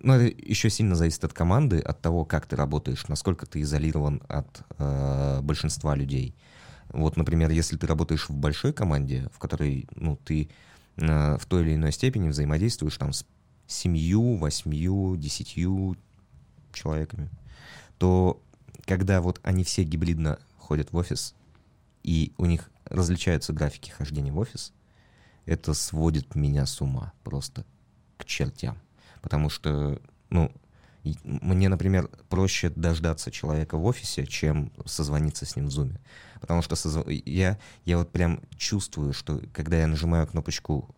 Ну, это еще сильно зависит от команды, от того, как ты работаешь, насколько ты изолирован от э, большинства людей. Вот, например, если ты работаешь в большой команде, в которой, ну, ты э, в той или иной степени взаимодействуешь там с семью, восьмью, десятью человеками, то когда вот они все гибридно ходят в офис, и у них различаются графики хождения в офис, это сводит меня с ума просто к чертям. Потому что, ну, мне, например, проще дождаться человека в офисе, чем созвониться с ним в зуме. Потому что созв- я, я вот прям чувствую, что когда я нажимаю кнопочку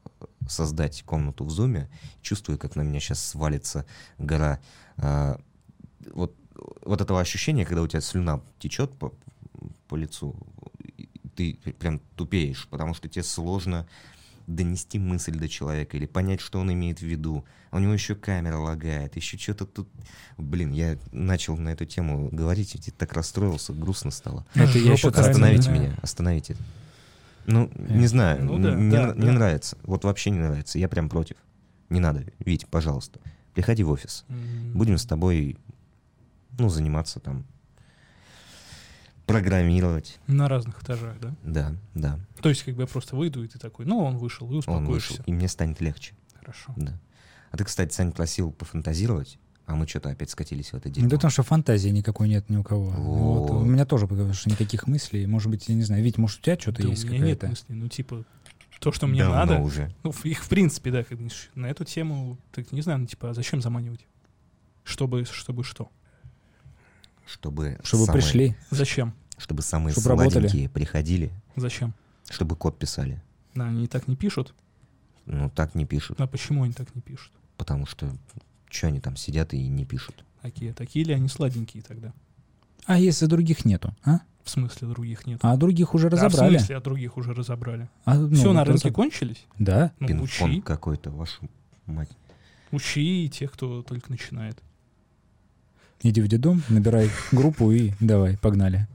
создать комнату в зуме, чувствую, как на меня сейчас свалится гора а, вот, вот этого ощущения, когда у тебя слюна течет по, по лицу, ты прям тупеешь, потому что тебе сложно донести мысль до человека или понять, что он имеет в виду. А у него еще камера лагает, еще что-то тут... Блин, я начал на эту тему говорить, и так расстроился, грустно стало.
Это я еще
Остановите меня, остановите. Ну, не знаю,
Ну да,
не,
да,
не
да.
нравится. Вот вообще не нравится. Я прям против. Не надо. Вить, пожалуйста, приходи в офис.
М,
Будем с тобой, ну, заниматься там, программировать.
На разных этажах, да?
Да, да.
То есть, как бы я просто выйду, и ты такой, ну, он вышел, и
Он
успокоишься.
вышел, и мне станет легче.
Хорошо.
Да. А ты, кстати, Сань просил пофантазировать, а мы что-то опять скатились в это дерьмо.
Да потому что фантазии никакой нет ни у кого. Вот.
Вот.
У меня тоже, потому что никаких мыслей. Может быть, я не знаю, Вить, может, у тебя что-то
Да
есть
у меня нет
какая-то?
мыслей. Ну, типа, то, что мне
Давно
надо.
уже.
Ну, их в принципе, да, как бы, на эту тему, так не знаю, ну, типа, а зачем заманивать? Чтобы, чтобы что?
Чтобы,
Чтобы
самые-
пришли.
Зачем?
Чтобы самые
Чтобы работали.
сладенькие приходили,
Зачем?
чтобы код писали.
Да, они и так не пишут.
Ну, так не пишут.
А почему они так не пишут?
Потому что что они там сидят и не пишут?
Такие, такие ли они сладенькие тогда?
А если других нету, а?
В смысле других нет?
А других уже
Да,
разобрали.
в смысле, а других уже разобрали?
А, ну,
Все,
вот
на рынке
разоб-
кончились?
Да.
Ну,
Пинг-понг
учи.
какой-то, вашу мать.
Учи тех, кто только начинает.
Иди в дедом, набирай группу и давай, погнали.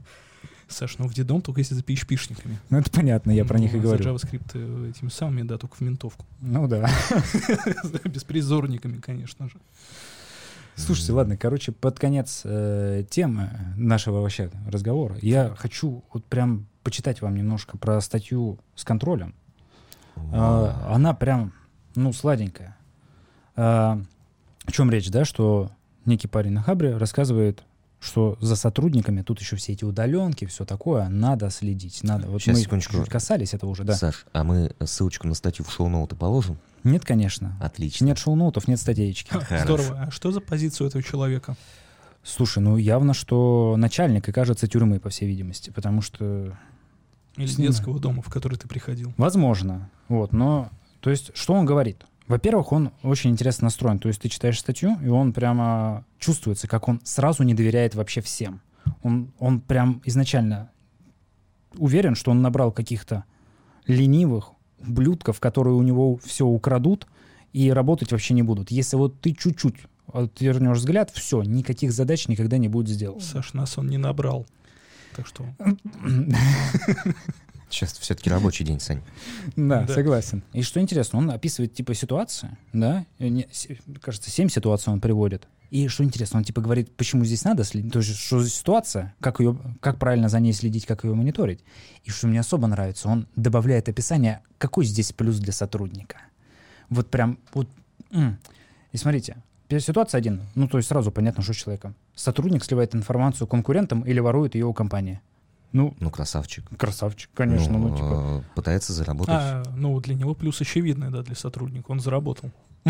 Саш, ну в дедом только если за PHP-шниками.
Ну, это понятно, я про
Ну,
них и
а
говорю.
За JavaScript э, этими самыми, да, только в ментовку.
Ну да.
С беспризорниками, конечно же.
Слушайте, ладно, короче, под конец э, темы нашего вообще разговора я хочу вот прям почитать вам немножко про статью с контролем. А, она прям, ну, сладенькая. А, о чем речь, да, что некий парень на Хабре рассказывает, что за сотрудниками, тут еще все эти удаленки, все такое, надо следить, надо. Вот
Щас,
мы
секундочку.
чуть касались этого уже, да.
Саш, а мы ссылочку на статью в шоу-ноуты положим?
Нет, конечно.
Отлично.
Нет шоу-ноутов, нет статейки.
Хорошо.
Здорово. А что за позицию этого человека?
Слушай, ну явно, что начальник и кажется тюрьмы, по всей видимости, потому что
Или с детского дома, в который ты приходил?
Возможно. Вот, но, то есть, что он говорит? Во-первых, он очень интересно настроен. То есть ты читаешь статью, и он прямо чувствуется, как он сразу не доверяет вообще всем. Он, он прям изначально уверен, что он набрал каких-то ленивых ублюдков, которые у него все украдут и работать вообще не будут. Если вот ты чуть-чуть отвернешь взгляд, все, никаких задач никогда не будет сделано.
Саш, нас он не набрал. Так что
Сейчас все-таки рабочий день, Сань.
Да,
Да.
согласен. И что интересно, он описывает типа ситуации, да, не, кажется, семь ситуаций он приводит. И что интересно, он типа говорит, почему здесь надо следить, то есть что за ситуация, как ее, как правильно за ней следить, как ее мониторить. И что мне особо нравится, он добавляет описание, какой здесь плюс для сотрудника. Вот прям, вот, и смотрите, первая ситуация один, ну то есть сразу понятно, что с человеком. Сотрудник сливает информацию конкурентам или ворует ее у компании. Ну,
Ну, красавчик.
красавчик, конечно, ну, типа.
э, Пытается заработать.
А, ну, для него плюс очевидный, да, для сотрудника. Он заработал.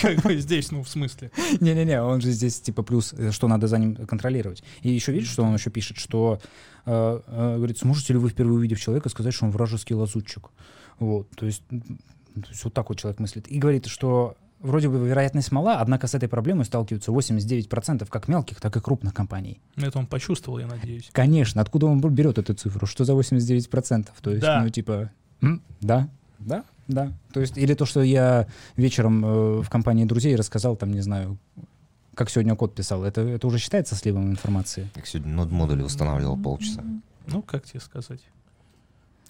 Как бы здесь, ну, в смысле.
Не-не-не, он же здесь типа плюс, э, что надо за ним контролировать. И еще видишь, что он еще пишет, что э, говорит, сможете ли вы впервые увидев человека сказать, что он вражеский лазутчик? Вот, то есть, то есть вот так вот человек мыслит. И говорит, что вроде бы вероятность мала, однако с этой проблемой сталкиваются 89% как мелких, так и крупных компаний.
Это он почувствовал, я надеюсь.
Конечно, откуда он берет эту цифру? Что за 89%? То есть,
Да.
ну, типа, м, да, да, да. То есть, или то, что я вечером э, в компании друзей рассказал, там, не знаю, как сегодня код писал, это, это уже считается сливом информации?
Как сегодня нод модули устанавливал полчаса.
Ну, как тебе сказать?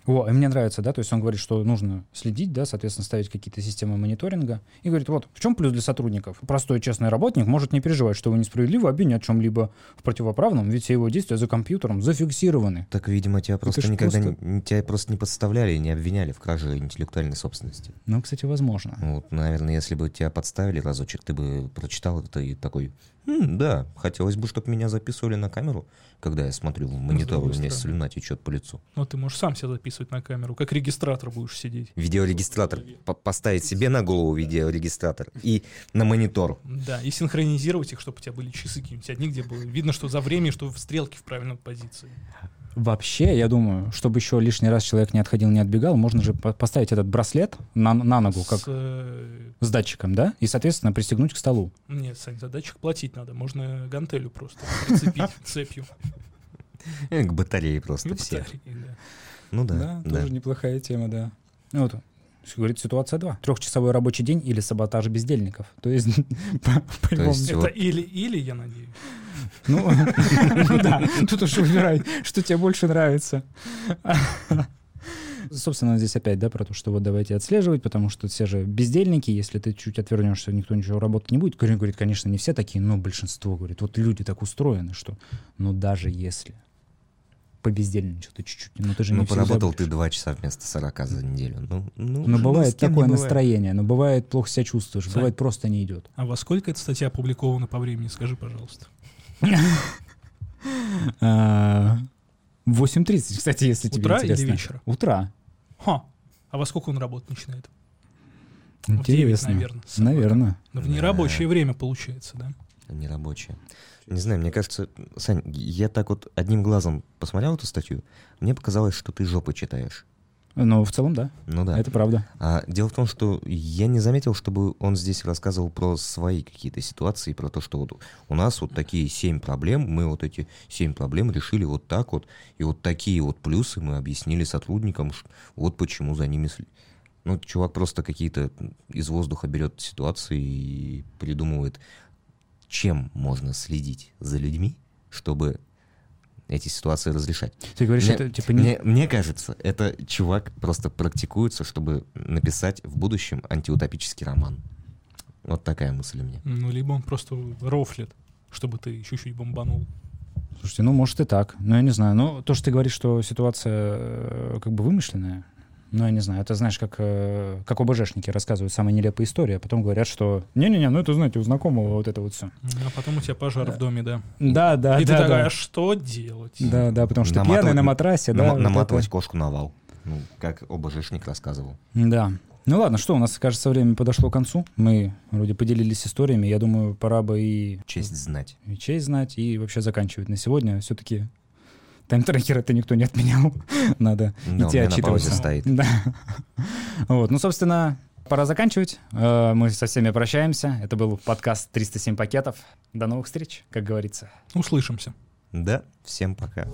О, и мне нравится, да, то есть он говорит, что нужно следить, да, соответственно, ставить какие-то системы мониторинга. И говорит, вот, в чем плюс для сотрудников? Простой честный работник может не переживать, что его несправедливо обвинят в чем-либо в противоправном, ведь все его действия за компьютером зафиксированы.
Так, видимо, тебя просто
ж
никогда
просто-
не, тебя просто не подставляли и не обвиняли в краже интеллектуальной собственности.
Ну, кстати, возможно.
Вот, наверное, если бы тебя подставили разочек, ты бы прочитал это и такой, «М, да, хотелось бы, чтобы меня записывали на камеру, когда я смотрю в монитор, у меня слюна течет по лицу.
Ну, ты можешь сам себя записывать на камеру, как регистратор будешь сидеть.
Видеорегистратор. по- поставить себе на голову видеорегистратор и на монитор.
Да, и синхронизировать их, чтобы у тебя были часы какие-нибудь одни, где было видно, что за время, что в стрелке в правильной позиции.
Вообще, я думаю, чтобы еще лишний раз человек не отходил, не отбегал, можно же по- поставить этот браслет на, на ногу, как
С, э,
с датчиком, да, и, соответственно, пристегнуть к столу.
Нет, Сань, за датчик платить надо. Можно гантелю просто прицепить цепью.
К батарее просто
Ну,
все. Ну да, да.
тоже неплохая тема, да. Ну Вот, говорит, ситуация 2. Трехчасовой рабочий день или саботаж бездельников. То есть, по- по-любому.
Это
Вот.
или, или, я надеюсь.
Ну, ну да, тут уж выбирай, что тебе больше нравится. Собственно, здесь опять, да, про то, что вот давайте отслеживать, потому что все же бездельники, если ты чуть отвернешься, никто ничего работать не будет. Корень говорит, конечно, не все такие, но большинство, говорит, вот люди так устроены, что, ну, даже если побездельничал ты чуть-чуть, ну, ты же
Ну,
не всех
поработал ты два часа вместо 40 за неделю. Ну, ну,
Но
ну,
бывает
не
такое
бывает.
настроение, но бывает плохо себя чувствуешь,
Сань.
бывает просто не идет.
А во сколько эта статья опубликована по времени, скажи, пожалуйста.
А, 8.30, кстати, если тебе
Утра или
интересно.
вечера?
Утра.
Ха. А во сколько он работать начинает? В
Интересно.
наверное.
Наверное.
В нерабочее время получается, да?
Нерабочие. Не знаю, мне кажется, Сань, я так вот одним глазом посмотрел эту статью, мне показалось, что ты жопы читаешь.
Но в целом, да,
Ну да.
это правда.
А дело в том, что я не заметил, чтобы он здесь рассказывал про свои какие-то ситуации, про то, что вот у нас вот такие семь проблем, мы вот эти семь проблем решили вот так вот, и вот такие вот плюсы мы объяснили сотрудникам, ш- вот почему за ними... сли- Ну, чувак просто какие-то из воздуха берет ситуации и придумывает, чем можно следить за людьми, чтобы эти ситуации разрешать.
Ты говоришь,
Мне-
это типа не...
Мне, мне кажется, это чувак просто практикуется, чтобы написать в будущем антиутопический роман. Вот такая мысль у меня.
Ну, либо он просто рофлит, чтобы ты чуть-чуть бомбанул.
Слушайте, ну, может и так. Ну, я не знаю. Ну, то, что ты говоришь, что ситуация э, как бы вымышленная, ну, я не знаю. Это, знаешь, как, э, как ОБЖшники рассказывают самые нелепые истории, а потом говорят, что не-не-не, ну, это, знаете, у знакомого вот это вот все.
А потом у тебя пожар в доме, да.
Да, да,
И ты
да,
такая,
да.
а что делать?
Да, да, потому что
Наматывать-
пьяный на матрасе, да. Вот
наматывать
это.
кошку на вал. Ну, как ОБЖшник рассказывал.
Да. Ну ладно, что, у нас, кажется, время подошло к концу. Мы вроде поделились историями. Я думаю, пора бы и
Честь знать.
и честь знать, и вообще заканчивать на сегодня. Все-таки тайм-трекер это никто не отменял. Надо
у
идти отчитываться.
стоит.
Да. Вот, ну, собственно, пора заканчивать. Э, Мы со всеми прощаемся. Это был подкаст «307 пакетов». До новых встреч, как говорится.
Услышимся.
Да, всем пока.